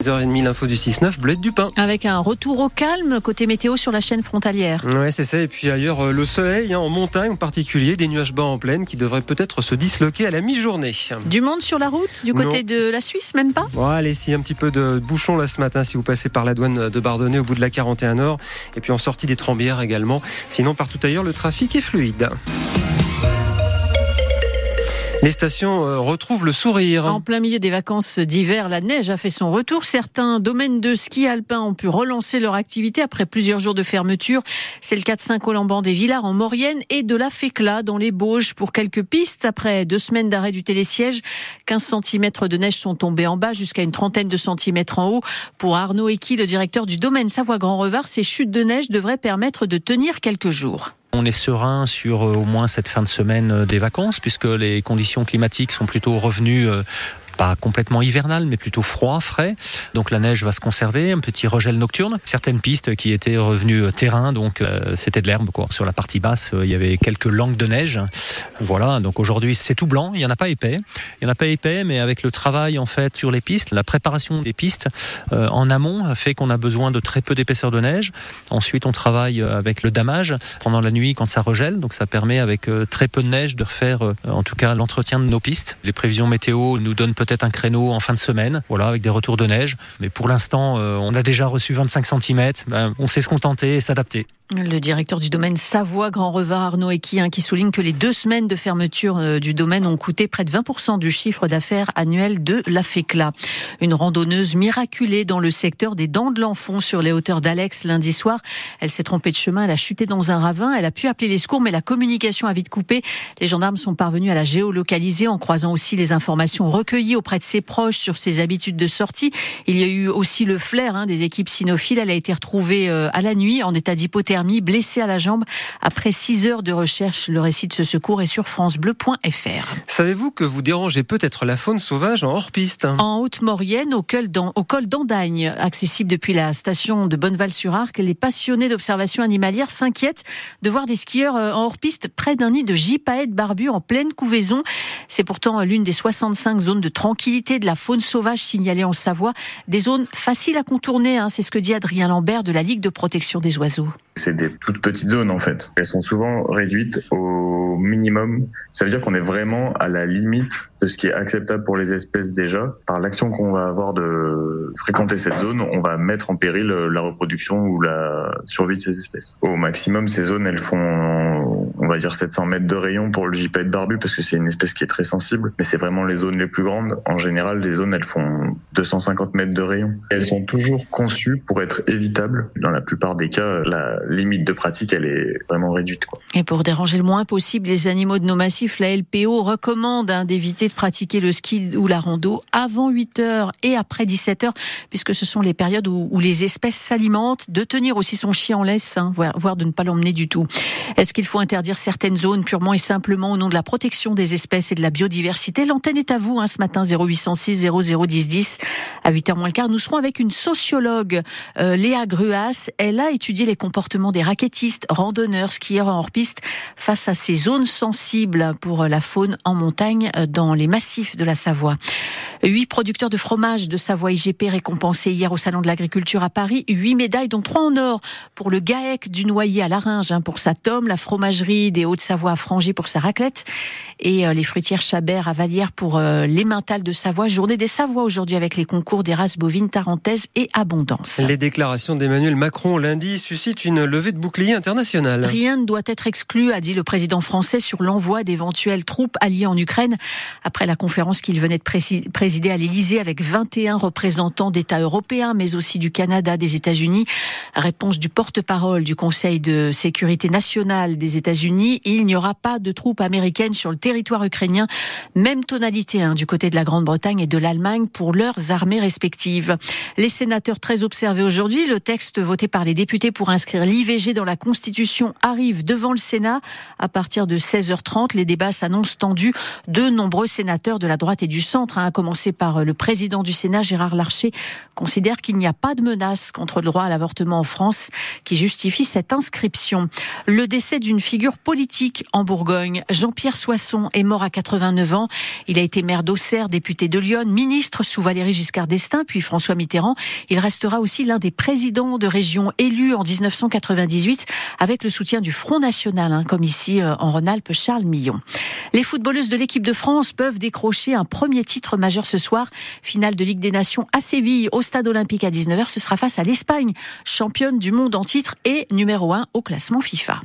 10h30, l'info du 6-9, Bled du Pain. Avec un retour au calme côté météo sur la chaîne frontalière. Ouais, c'est ça. Et puis ailleurs, euh, le soleil, hein, en montagne en particulier, des nuages bas en plaine qui devraient peut-être se disloquer à la mi-journée. Du monde sur la route, du côté de la Suisse, même pas? Bon, allez, si un petit peu de bouchon là ce matin, si vous passez par la douane de Bardonnay au bout de la 41 Nord, et puis en sortie des Trembières également. Sinon, partout ailleurs, le trafic est fluide. Les stations euh, retrouvent le sourire. En plein milieu des vacances d'hiver, la neige a fait son retour. Certains domaines de ski alpin ont pu relancer leur activité après plusieurs jours de fermeture. C'est le cas de Saint-Colomban des Villars en Maurienne et de la Fécla dans les Bauges pour quelques pistes. Après deux semaines d'arrêt du télésiège, 15 cm de neige sont tombés en bas jusqu'à une trentaine de centimètres en haut. Pour Arnaud Equi, le directeur du domaine Savoie-Grand-Revard, ces chutes de neige devraient permettre de tenir quelques jours. On est serein sur euh, au moins cette fin de semaine euh, des vacances puisque les conditions climatiques sont plutôt revenues euh, pas complètement hivernal, mais plutôt froid, frais. Donc la neige va se conserver, un petit regel nocturne. Certaines pistes qui étaient revenues terrain, donc c'était de l'herbe. Sur la partie basse, il y avait quelques langues de neige. Voilà, donc aujourd'hui c'est tout blanc, il n'y en a pas épais. Il n'y en a pas épais, mais avec le travail en fait sur les pistes, la préparation des pistes en amont fait qu'on a besoin de très peu d'épaisseur de neige. Ensuite, on travaille avec le damage pendant la nuit quand ça regèle. Donc ça permet avec très peu de neige de refaire en tout cas l'entretien de nos pistes. Les prévisions météo nous donnent peut-être un créneau en fin de semaine, voilà, avec des retours de neige. Mais pour l'instant, on a déjà reçu 25 cm. Ben, on sait se contenter et s'adapter. Le directeur du domaine Savoie Grand Revard Arnaud Equi hein, qui souligne que les deux semaines de fermeture euh, du domaine ont coûté près de 20% du chiffre d'affaires annuel de la FECLA. Une randonneuse miraculée dans le secteur des Dents de l'Enfant sur les hauteurs d'Alex lundi soir. Elle s'est trompée de chemin, elle a chuté dans un ravin, elle a pu appeler les secours mais la communication a vite coupé. Les gendarmes sont parvenus à la géolocaliser en croisant aussi les informations recueillies auprès de ses proches sur ses habitudes de sortie. Il y a eu aussi le flair hein, des équipes cynophiles. Elle a été retrouvée euh, à la nuit en état d'hypothermie blessé à la jambe après 6 heures de recherche. Le récit de ce secours est sur francebleu.fr. Savez-vous que vous dérangez peut-être la faune sauvage en hors-piste? En Haute-Maurienne, au col d'Andagne, accessible depuis la station de Bonneval-sur-Arc, les passionnés d'observation animalière s'inquiètent de voir des skieurs euh, en hors-piste près d'un nid de gypaètes barbu en pleine couvaison. C'est pourtant l'une des 65 zones de tranquillité de la faune sauvage signalées en Savoie. Des zones faciles à contourner, hein, c'est ce que dit Adrien Lambert de la Ligue de protection des oiseaux. C'est des toutes petites zones en fait. Elles sont souvent réduites au minimum. Ça veut dire qu'on est vraiment à la limite de ce qui est acceptable pour les espèces déjà. Par l'action qu'on va avoir de fréquenter cette zone, on va mettre en péril la reproduction ou la survie de ces espèces. Au maximum, ces zones, elles font, on va dire 700 mètres de rayon pour le gypaète barbu parce que c'est une espèce qui est très sensible. Mais c'est vraiment les zones les plus grandes. En général, les zones, elles font 250 mètres de rayon. Elles sont toujours conçues pour être évitables. Dans la plupart des cas, la limite de pratique, elle est vraiment réduite. Quoi. Et pour déranger le moins possible les animaux de nos massifs, la LPO recommande hein, d'éviter de pratiquer le ski ou la rando avant 8 heures et après 17 heures, puisque ce sont les périodes où, les espèces s'alimentent, de tenir aussi son chien en laisse, hein, voire, de ne pas l'emmener du tout. Est-ce qu'il faut interdire certaines zones purement et simplement au nom de la protection des espèces et de la biodiversité? L'antenne est à vous hein, ce matin 0806 0010 10 à 8h moins le quart. Nous serons avec une sociologue, euh, Léa Gruas. Elle a étudié les comportements des raquettistes, randonneurs, skieurs en hors-piste face à ces zones sensibles pour la faune en montagne euh, dans les massifs de la Savoie. Huit producteurs de fromage de Savoie IGP récompensés hier au Salon de l'Agriculture à Paris. Huit médailles, dont trois en or pour le GAEC du Noyer à Laringe hein, pour sa tome, la fromagerie des Hauts-de-Savoie à Frangy pour sa raclette et euh, les fruitières Chabert à Vallière pour euh, l'emmental de Savoie. Journée des Savoies aujourd'hui avec les concours des races bovines tarentaises et abondance. Les déclarations d'Emmanuel Macron lundi suscitent une levée de bouclier internationale. Rien ne doit être exclu, a dit le président français sur l'envoi d'éventuelles troupes alliées en Ukraine après la conférence qu'il venait de présider à l'Élysée avec 21 représentants d'États européens, mais aussi du Canada, des États-Unis. Réponse du porte-parole du Conseil de sécurité nationale des États-Unis il n'y aura pas de troupes américaines sur le territoire ukrainien. Même tonalité hein, du côté de la Grande-Bretagne et de l'Allemagne pour leurs armées respectives. Les sénateurs très observés aujourd'hui, le texte voté par les députés pour inscrire l'IVG dans la Constitution arrive devant le Sénat à partir de 16h30. Les débats s'annoncent tendus. De nombreux sénateurs de la droite et du centre, hein, à commencer par le président du Sénat, Gérard Larcher, considèrent qu'il n'y a pas de menace contre le droit à l'avortement en France qui justifie cette inscription. Le décès d'une figure politique en Bourgogne, Jean-Pierre Soisson, est mort à 89 ans. Il a été maire d'Auxerre, député de Lyon, ministre sous Valéry Giscard d'Estaing, puis François Mitterrand. Il restera aussi l'un des présidents de région élus en 1998 avec le soutien du Front National, hein, comme ici euh, en Rhône-Alpes, Charles Millon. Les footballeuses de l'équipe de France peuvent décrocher un premier titre majeur ce soir. Finale de Ligue des Nations à Séville, au Stade Olympique à 19h. Ce sera face à l'Espagne, championne du monde en titre et numéro 1 au classement FIFA.